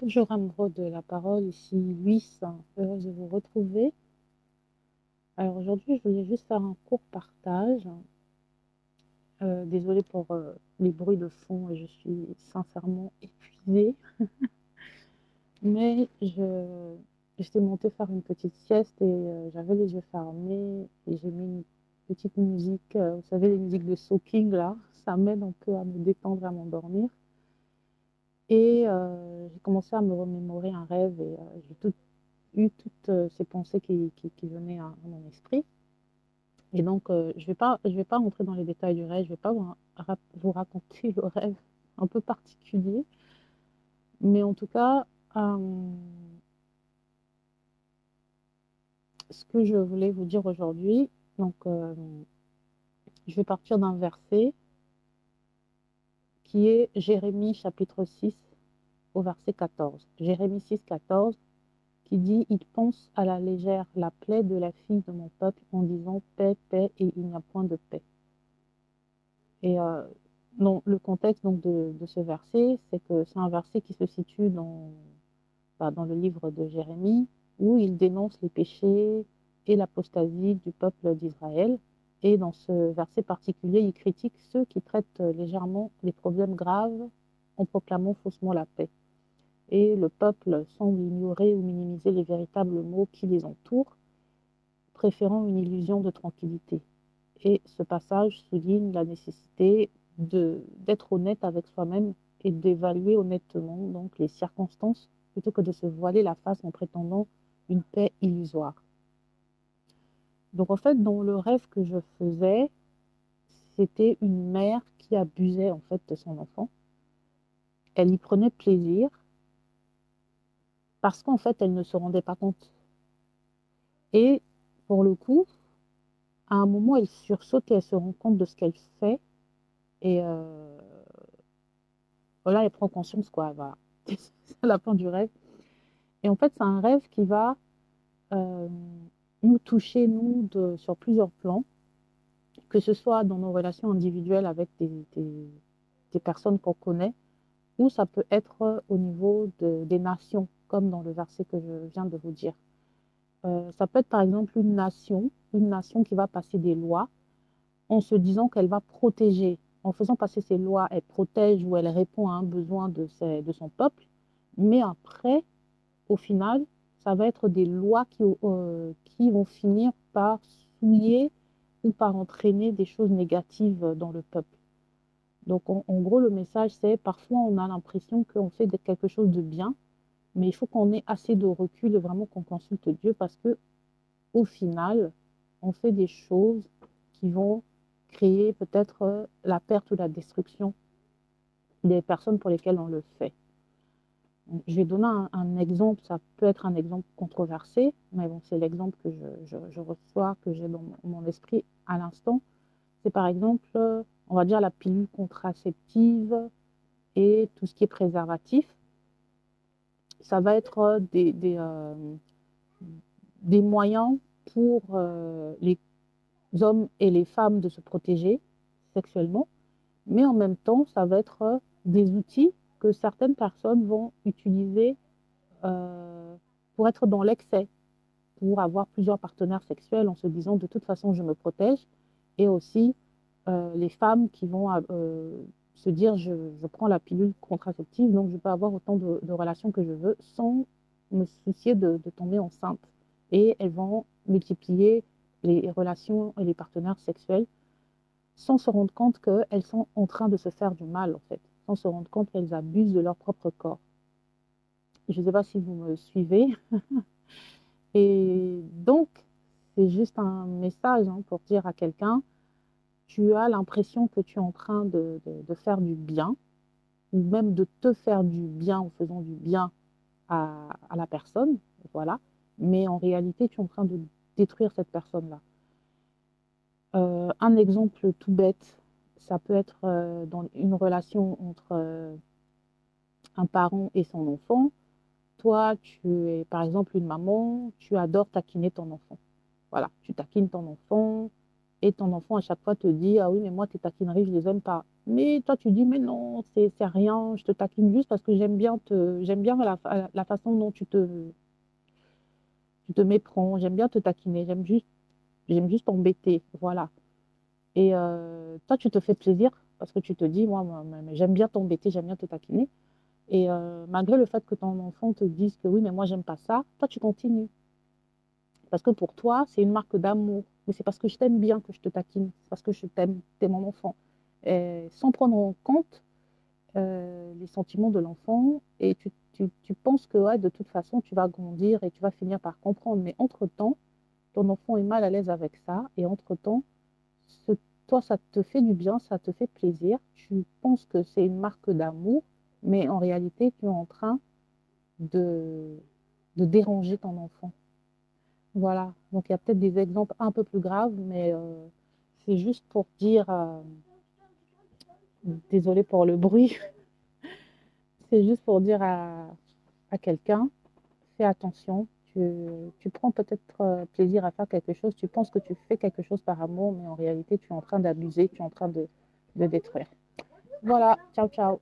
Bonjour amoureux de la parole, ici Luis, heureuse de vous retrouver. Alors aujourd'hui, je voulais juste faire un court partage. Euh, désolée pour euh, les bruits de fond, je suis sincèrement épuisée. Mais je j'étais montée faire une petite sieste et euh, j'avais les yeux fermés et j'ai mis une petite musique, vous savez les musiques de soaking là, ça m'aide un peu à me détendre, à m'endormir. Et euh, j'ai commencé à me remémorer un rêve et euh, j'ai eu toutes euh, ces pensées qui, venaient à, mon esprit. Et donc, je je vais pas rentrer dans les détails du rêve, je vais pas vous, vous raconter le rêve un peu particulier, mais en tout cas, ce que je voulais vous dire aujourd'hui, donc, je vais partir d'un verset qui est Jérémie chapitre 6 au verset 14. Jérémie 6, 14, qui dit, Il pense à la légère la plaie de la fille de mon peuple en disant paix, paix, et il n'y a point de paix. Et euh, le contexte donc de, de ce verset, c'est que c'est un verset qui se situe dans, bah, dans le livre de Jérémie, où il dénonce les péchés et l'apostasie du peuple d'Israël. Et dans ce verset particulier, il critique ceux qui traitent légèrement les problèmes graves en proclamant faussement la paix. Et le peuple semble ignorer ou minimiser les véritables mots qui les entourent, préférant une illusion de tranquillité. Et ce passage souligne la nécessité d'être honnête avec soi-même et d'évaluer honnêtement donc les circonstances plutôt que de se voiler la face en prétendant une paix illusoire. Donc en fait, dans le rêve que je faisais, c'était une mère qui abusait en fait de son enfant. Elle y prenait plaisir parce qu'en fait, elle ne se rendait pas compte. Et pour le coup, à un moment, elle sursaute et elle se rend compte de ce qu'elle fait. Et euh, voilà, elle prend conscience, quoi. Voilà. C'est la fin du rêve. Et en fait, c'est un rêve qui va euh, toucher, nous, de, sur plusieurs plans, que ce soit dans nos relations individuelles avec des, des, personnes qu'on connaît, ou ça peut être au niveau de, des nations, comme dans le verset que je viens de vous dire. Euh, ça peut être par exemple une nation, une nation qui va passer des lois en se disant qu'elle va protéger. En faisant passer ces lois, elle protège ou elle répond à un besoin de, de son peuple, mais après, au final, ça va être des lois qui, euh, qui vont finir par souiller ou par entraîner des choses négatives dans le peuple. Donc, en, gros, le message, c'est parfois on a l'impression qu'on fait quelque chose de bien, mais il faut qu'on ait assez de recul et vraiment qu'on consulte Dieu parce que, au final, on fait des choses qui vont créer peut-être la perte ou la destruction des personnes pour lesquelles on le fait. Je vais donner un, exemple, ça peut être un exemple controversé, mais bon, c'est l'exemple que je, reçois, que j'ai dans mon, esprit à l'instant. C'est par exemple, on va dire la pilule contraceptive et tout ce qui est préservatif. Ça va être des, des, euh, des moyens pour euh, les hommes et les femmes de se protéger sexuellement, mais en même temps, ça va être des outils que certaines personnes vont utiliser euh, pour être dans l'excès, pour avoir plusieurs partenaires sexuels en se disant de toute façon je me protège, et aussi euh, les femmes qui vont euh, se dire je, prends la pilule contraceptive, donc je peux avoir autant de, de relations que je veux sans me soucier de, de, tomber enceinte. Et elles vont multiplier les relations et les partenaires sexuels sans se rendre compte qu'elles sont en train de se faire du mal, en fait, sans se rendre compte qu'elles abusent de leur propre corps. Je ne sais pas si vous me suivez. et donc, c'est juste un message hein, pour dire à quelqu'un, tu as l'impression que tu es en train de, faire du bien, ou même de te faire du bien en faisant du bien à, à la personne, voilà. Mais en réalité, tu es en train de détruire cette personne-là. Euh, un exemple tout bête, ça peut être euh, dans une relation entre euh, un parent et son enfant. Toi, tu es par exemple une maman, tu adores taquiner ton enfant. Voilà, tu taquines ton enfant et ton enfant à chaque fois te dit Ah oui, mais moi, tes taquineries, je les aime pas. Mais toi, tu dis, mais non, c'est rien, je te taquine juste parce que j'aime bien te, bien la, la façon dont tu te, tu te méprends, j'aime bien te taquiner, j'aime juste, juste t'embêter, voilà. Et euh, toi, tu te fais plaisir parce que tu te dis, moi, j'aime bien t'embêter, j'aime bien te taquiner. Et euh, malgré le fait que ton enfant te dise que oui, mais moi, j'aime pas ça, toi, tu continues. Parce que pour toi, c'est une marque d'amour. Mais c'est parce que je t'aime bien que je te taquine. C'est parce que je t'aime, t'es mon enfant. Sans prendre en compte euh, les sentiments de l'enfant. Et tu, tu, tu penses que ouais, de toute façon, tu vas grandir et tu vas finir par comprendre. Mais entre-temps, ton enfant est mal à l'aise avec ça. Et entre-temps, toi, ça te fait du bien, ça te fait plaisir. Tu penses que c'est une marque d'amour. Mais en réalité, tu es en train de, déranger ton enfant. Voilà, donc il y a peut-être des exemples un peu plus graves, mais euh, c'est juste pour dire, euh, désolé pour le bruit, c'est juste pour dire à quelqu'un, fais attention, tu, prends peut-être euh, plaisir à faire quelque chose, tu penses que tu fais quelque chose par amour, mais en réalité tu es en train d'abuser, tu es en train de, de détruire. Voilà, ciao ciao.